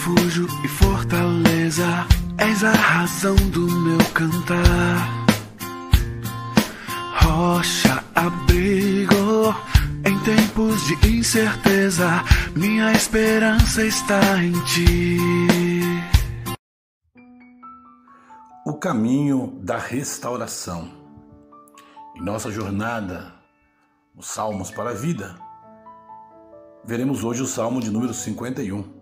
refúgio e fortaleza, és a razão do meu cantar. Rocha, abrigo em tempos de incerteza, minha esperança está em ti. O caminho da restauração. Em nossa jornada, os Salmos para a Vida, veremos hoje o Salmo de número 51.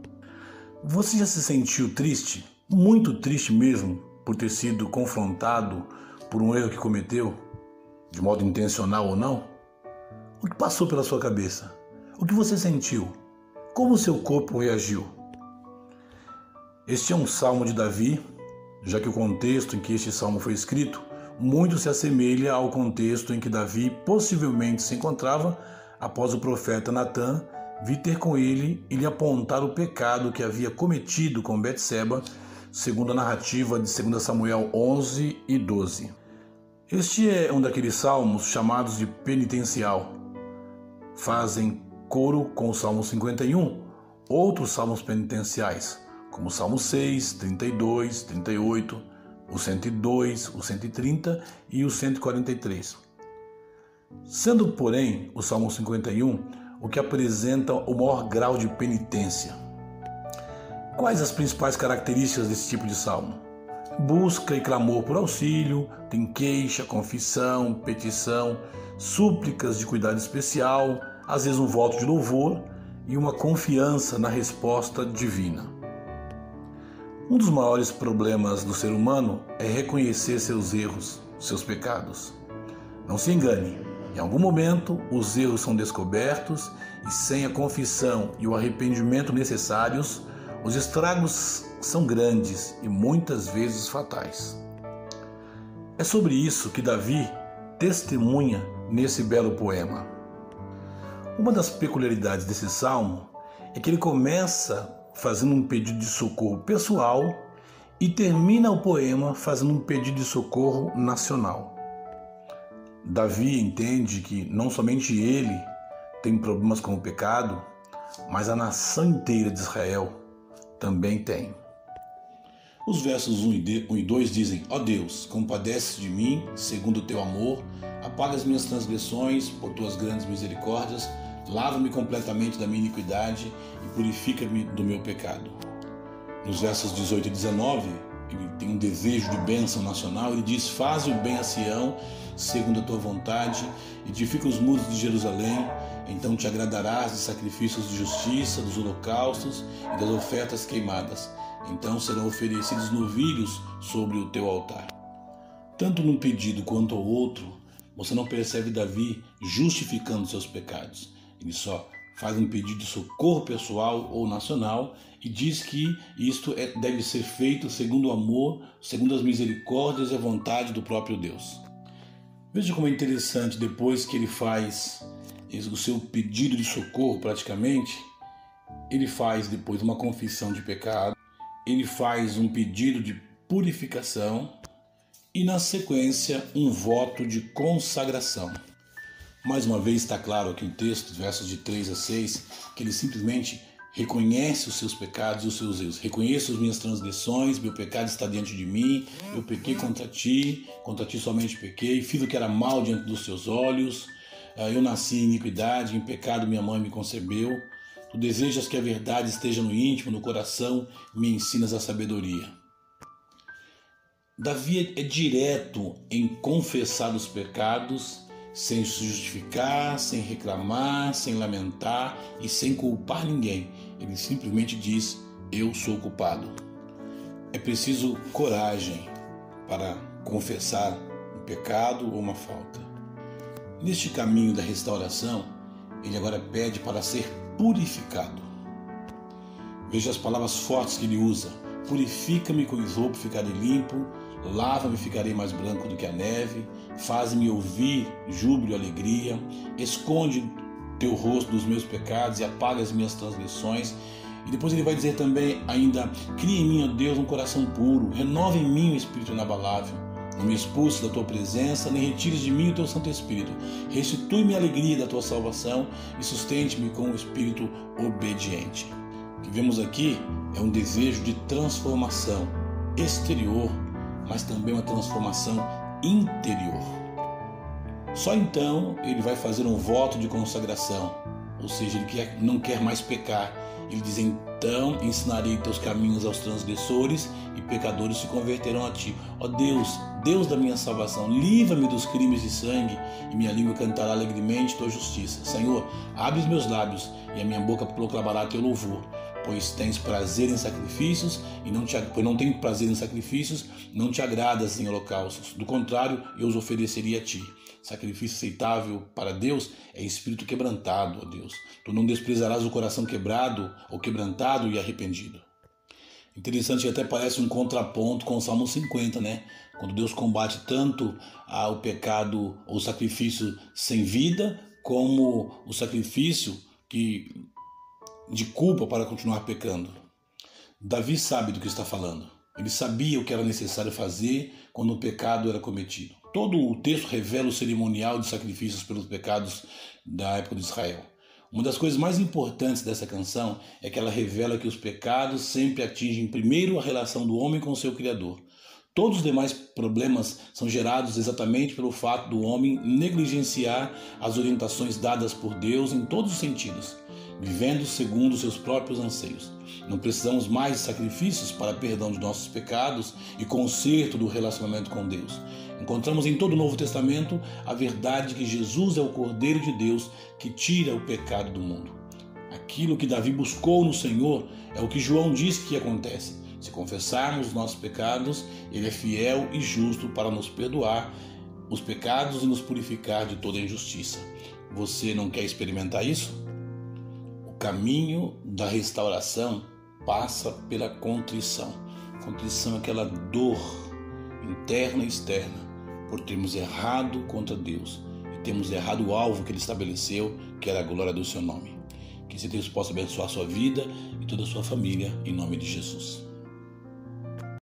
Você já se sentiu triste? Muito triste mesmo por ter sido confrontado por um erro que cometeu, de modo intencional ou não? O que passou pela sua cabeça? O que você sentiu? Como o seu corpo reagiu? Este é um salmo de Davi, já que o contexto em que este salmo foi escrito muito se assemelha ao contexto em que Davi possivelmente se encontrava após o profeta Natan vi ter com ele e lhe apontar o pecado que havia cometido com Betseba, segundo a narrativa de 2 Samuel 11 e 12. Este é um daqueles salmos chamados de penitencial. Fazem coro com o Salmo 51, outros salmos penitenciais, como o Salmo 6, 32, 38, o 102, o 130 e o 143. Sendo, porém, o Salmo 51 o que apresenta o maior grau de penitência. Quais as principais características desse tipo de salmo? Busca e clamor por auxílio, tem queixa, confissão, petição, súplicas de cuidado especial, às vezes um voto de louvor e uma confiança na resposta divina. Um dos maiores problemas do ser humano é reconhecer seus erros, seus pecados. Não se engane, em algum momento, os erros são descobertos e, sem a confissão e o arrependimento necessários, os estragos são grandes e muitas vezes fatais. É sobre isso que Davi testemunha nesse belo poema. Uma das peculiaridades desse salmo é que ele começa fazendo um pedido de socorro pessoal e termina o poema fazendo um pedido de socorro nacional. Davi entende que não somente ele tem problemas com o pecado, mas a nação inteira de Israel também tem. Os versos 1 e 2 dizem: Ó oh Deus, compadece de mim, segundo o teu amor, apaga as minhas transgressões por tuas grandes misericórdias, lava-me completamente da minha iniquidade e purifica-me do meu pecado. Nos versos 18 e 19, ele tem um desejo de bênção nacional, ele diz: Faze o bem a Sião segundo a tua vontade, edifica os muros de Jerusalém, então te agradarás de sacrifícios de justiça, dos holocaustos e das ofertas queimadas. Então serão oferecidos novilhos sobre o teu altar. Tanto num pedido quanto ao outro, você não percebe Davi justificando seus pecados. Ele só faz um pedido de socorro pessoal ou nacional e diz que isto é, deve ser feito segundo o amor, segundo as misericórdias e a vontade do próprio Deus. Veja como é interessante, depois que ele faz o seu pedido de socorro, praticamente, ele faz depois uma confissão de pecado, ele faz um pedido de purificação e, na sequência, um voto de consagração. Mais uma vez está claro aqui o texto, versos de 3 a 6, que ele simplesmente Reconhece os seus pecados e os seus erros. Reconheço as minhas transgressões, meu pecado está diante de mim. Eu pequei contra ti, contra ti somente pequei. Fiz o que era mal diante dos teus olhos. Ah, eu nasci em iniquidade, em pecado minha mãe me concebeu. Tu desejas que a verdade esteja no íntimo, no coração, me ensinas a sabedoria. Davi é direto em confessar os pecados sem se justificar, sem reclamar, sem lamentar e sem culpar ninguém. Ele simplesmente diz: Eu sou culpado. É preciso coragem para confessar um pecado ou uma falta. Neste caminho da restauração, ele agora pede para ser purificado. Veja as palavras fortes que ele usa: Purifica-me com isopo, ficarei limpo Lava-me, ficarei mais branco do que a neve. Faz-me ouvir júbilo e alegria. Esconde teu rosto dos meus pecados e apaga as minhas transgressões. E depois ele vai dizer também ainda: Cria em mim, ó Deus, um coração puro. Renova em mim o espírito inabalável. Não me expulses da tua presença, nem retires de mim o teu Santo Espírito. Restitui-me a alegria da tua salvação e sustente-me com o espírito obediente. O que vemos aqui é um desejo de transformação exterior, mas também uma transformação interior. Só então ele vai fazer um voto de consagração, ou seja, ele quer, não quer mais pecar. Ele diz: Então ensinarei teus caminhos aos transgressores e pecadores se converterão a ti. Ó Deus, Deus da minha salvação, livra-me dos crimes de sangue e minha língua cantará alegremente tua justiça. Senhor, abre os meus lábios e a minha boca proclamará teu louvor pois tens prazer em sacrifícios e não te pois não tenho prazer em sacrifícios, não te agradas em holocaustos. Do contrário, eu os ofereceria a ti. Sacrifício aceitável para Deus é espírito quebrantado, ó Deus. Tu não desprezarás o coração quebrado ou quebrantado e arrependido. Interessante que até parece um contraponto com o Salmo 50, né? Quando Deus combate tanto o pecado ou sacrifício sem vida, como o sacrifício que de culpa para continuar pecando. Davi sabe do que está falando. Ele sabia o que era necessário fazer quando o pecado era cometido. Todo o texto revela o cerimonial de sacrifícios pelos pecados da época de Israel. Uma das coisas mais importantes dessa canção é que ela revela que os pecados sempre atingem primeiro a relação do homem com o seu Criador. Todos os demais problemas são gerados exatamente pelo fato do homem negligenciar as orientações dadas por Deus em todos os sentidos vivendo segundo seus próprios anseios. Não precisamos mais de sacrifícios para perdão de nossos pecados e conserto do relacionamento com Deus. Encontramos em todo o Novo Testamento a verdade que Jesus é o Cordeiro de Deus que tira o pecado do mundo. Aquilo que Davi buscou no Senhor é o que João diz que acontece. Se confessarmos os nossos pecados, Ele é fiel e justo para nos perdoar os pecados e nos purificar de toda injustiça. Você não quer experimentar isso? Caminho da restauração passa pela contrição. Contrição é aquela dor interna e externa por termos errado contra Deus e termos errado o alvo que Ele estabeleceu, que era a glória do Seu nome. Que esse Deus possa abençoar a sua vida e toda a sua família, em nome de Jesus.